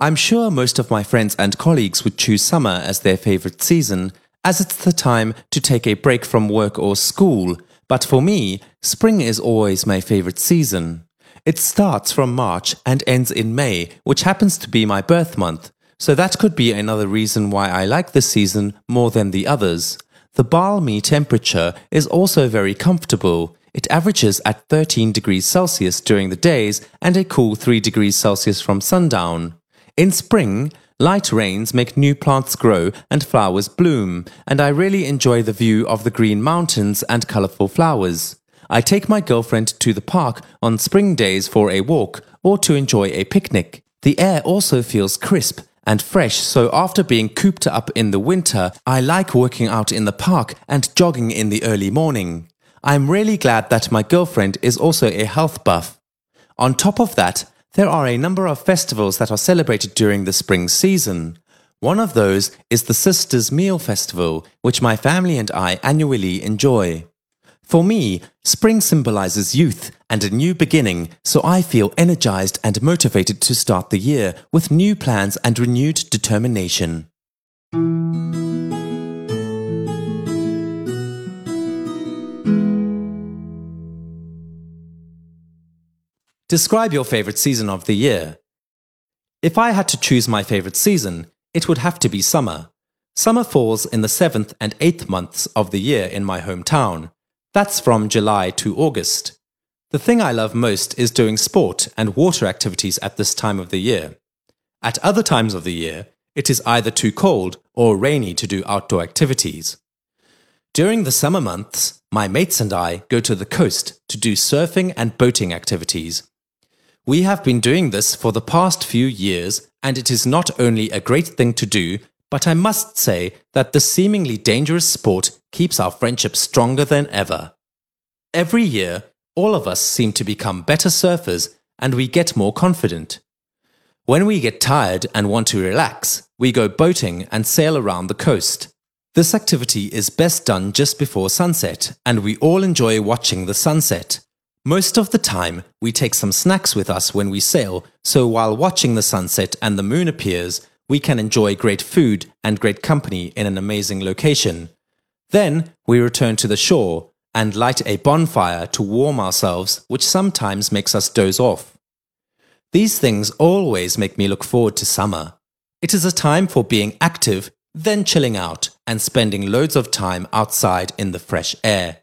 I'm sure most of my friends and colleagues would choose summer as their favorite season, as it's the time to take a break from work or school. But for me, spring is always my favorite season. It starts from March and ends in May, which happens to be my birth month, so that could be another reason why I like this season more than the others. The balmy temperature is also very comfortable. It averages at 13 degrees Celsius during the days and a cool 3 degrees Celsius from sundown. In spring, light rains make new plants grow and flowers bloom, and I really enjoy the view of the green mountains and colorful flowers. I take my girlfriend to the park on spring days for a walk or to enjoy a picnic. The air also feels crisp and fresh, so after being cooped up in the winter, I like working out in the park and jogging in the early morning. I'm really glad that my girlfriend is also a health buff. On top of that, there are a number of festivals that are celebrated during the spring season. One of those is the Sisters' Meal Festival, which my family and I annually enjoy. For me, spring symbolizes youth and a new beginning, so I feel energized and motivated to start the year with new plans and renewed determination. Describe your favorite season of the year. If I had to choose my favorite season, it would have to be summer. Summer falls in the seventh and eighth months of the year in my hometown. That's from July to August. The thing I love most is doing sport and water activities at this time of the year. At other times of the year, it is either too cold or rainy to do outdoor activities. During the summer months, my mates and I go to the coast to do surfing and boating activities. We have been doing this for the past few years, and it is not only a great thing to do, but I must say that the seemingly dangerous sport keeps our friendship stronger than ever. Every year, all of us seem to become better surfers and we get more confident. When we get tired and want to relax, we go boating and sail around the coast. This activity is best done just before sunset, and we all enjoy watching the sunset. Most of the time, we take some snacks with us when we sail, so while watching the sunset and the moon appears, we can enjoy great food and great company in an amazing location. Then we return to the shore and light a bonfire to warm ourselves, which sometimes makes us doze off. These things always make me look forward to summer. It is a time for being active, then chilling out and spending loads of time outside in the fresh air.